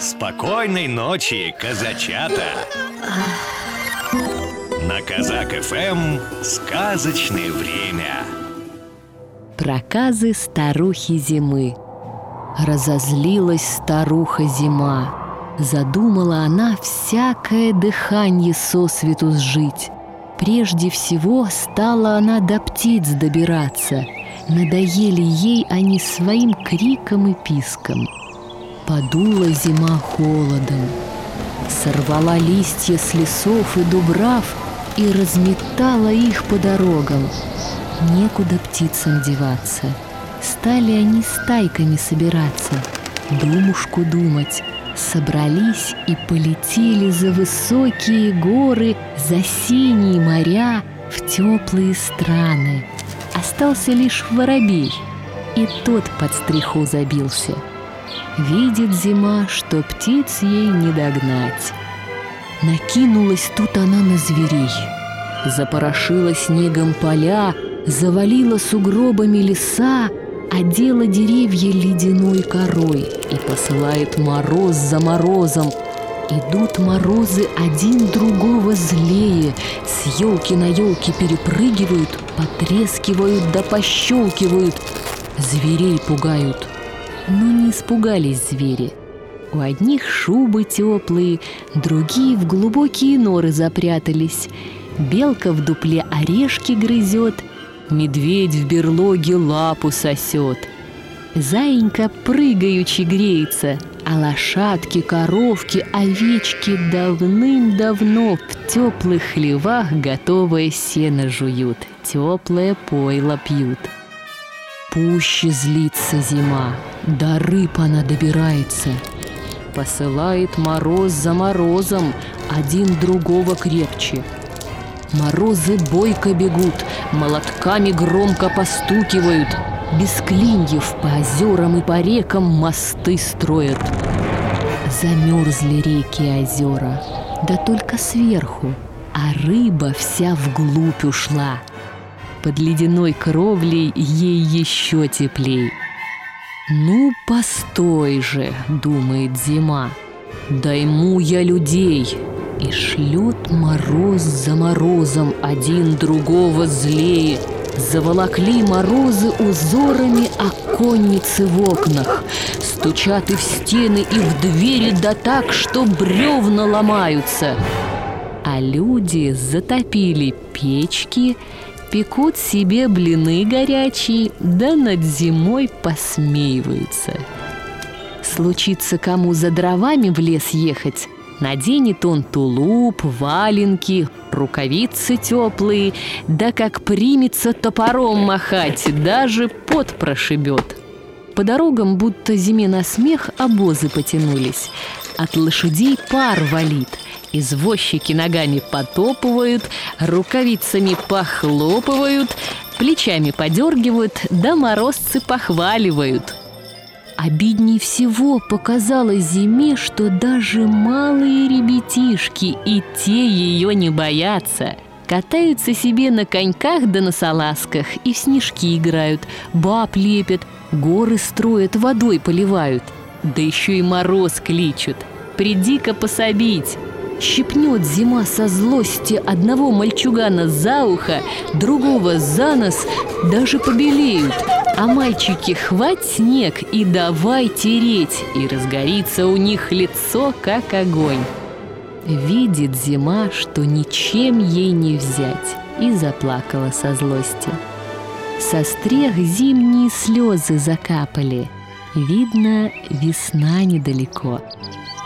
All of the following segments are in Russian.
Спокойной ночи, казачата! На Казак ФМ сказочное время. Проказы старухи зимы. Разозлилась старуха зима. Задумала она всякое дыхание сосвету сжить. Прежде всего стала она до птиц добираться. Надоели ей они своим криком и писком. Подула зима холодом. Сорвала листья с лесов и дубрав И разметала их по дорогам. Некуда птицам деваться. Стали они стайками собираться, Думушку думать. Собрались и полетели за высокие горы, За синие моря, в теплые страны. Остался лишь воробей, и тот под стриху забился — Видит зима, что птиц ей не догнать. Накинулась тут она на зверей. Запорошила снегом поля, завалила сугробами леса, одела деревья ледяной корой и посылает мороз за морозом. Идут морозы один другого злее, с елки на елки перепрыгивают, потрескивают да пощелкивают, зверей пугают — но не испугались звери. У одних шубы теплые, другие в глубокие норы запрятались. Белка в дупле орешки грызет, медведь в берлоге лапу сосет. Заинька прыгаючи греется, а лошадки, коровки, овечки давным-давно в теплых хлевах готовое сено жуют, теплое пойло пьют. Пуще злится зима, до рыб она добирается. Посылает мороз за морозом, один другого крепче. Морозы бойко бегут, молотками громко постукивают, без клиньев по озерам и по рекам мосты строят. Замерзли реки и озера, да только сверху, а рыба вся вглубь ушла — под ледяной кровлей ей еще теплей. «Ну, постой же!» — думает зима. «Дайму я людей!» И шлет мороз за морозом один другого злее. Заволокли морозы узорами оконницы в окнах. Стучат и в стены, и в двери, да так, что бревна ломаются. А люди затопили печки пекут себе блины горячие, да над зимой посмеиваются. Случится кому за дровами в лес ехать, наденет он тулуп, валенки, рукавицы теплые, да как примется топором махать, даже пот прошибет. По дорогам, будто зиме на смех, обозы потянулись. От лошадей пар валит – Извозчики ногами потопывают, рукавицами похлопывают, плечами подергивают, да морозцы похваливают. Обидней всего показалось зиме, что даже малые ребятишки и те ее не боятся. Катаются себе на коньках да на салазках и в снежки играют, баб лепят, горы строят, водой поливают. Да еще и мороз кличут. Приди-ка пособить. Щипнет зима со злости одного мальчугана за ухо, другого за нос, даже побелеют. А мальчики хвать снег и давай тереть, и разгорится у них лицо, как огонь. Видит зима, что ничем ей не взять, и заплакала со злости. Со стрех зимние слезы закапали. Видно, весна недалеко.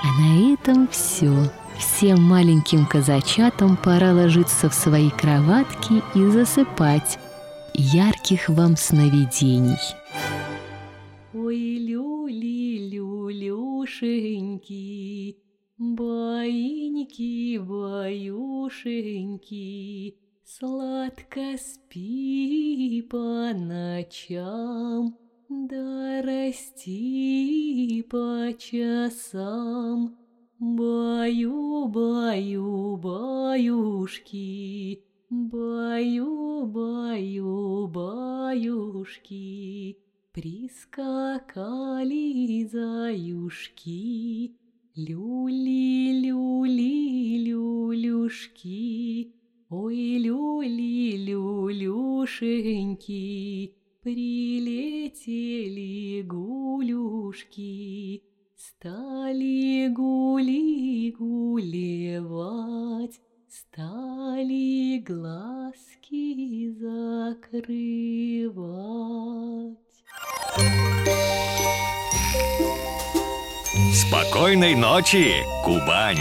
А на этом все. Всем маленьким казачатам пора ложиться в свои кроватки и засыпать. Ярких вам сновидений! Ой, люли, люлюшеньки, Баиньки, баюшеньки, Сладко спи по ночам, Да расти по часам. Баю, баю, баюшки, Баю, баю, баюшки, Прискакали заюшки, Люли, люли, люлюшки, Ой, люли, люлюшеньки, Прилетели гулюшки, Стали гули гулевать, Стали глазки закрывать. Спокойной ночи, Кубань!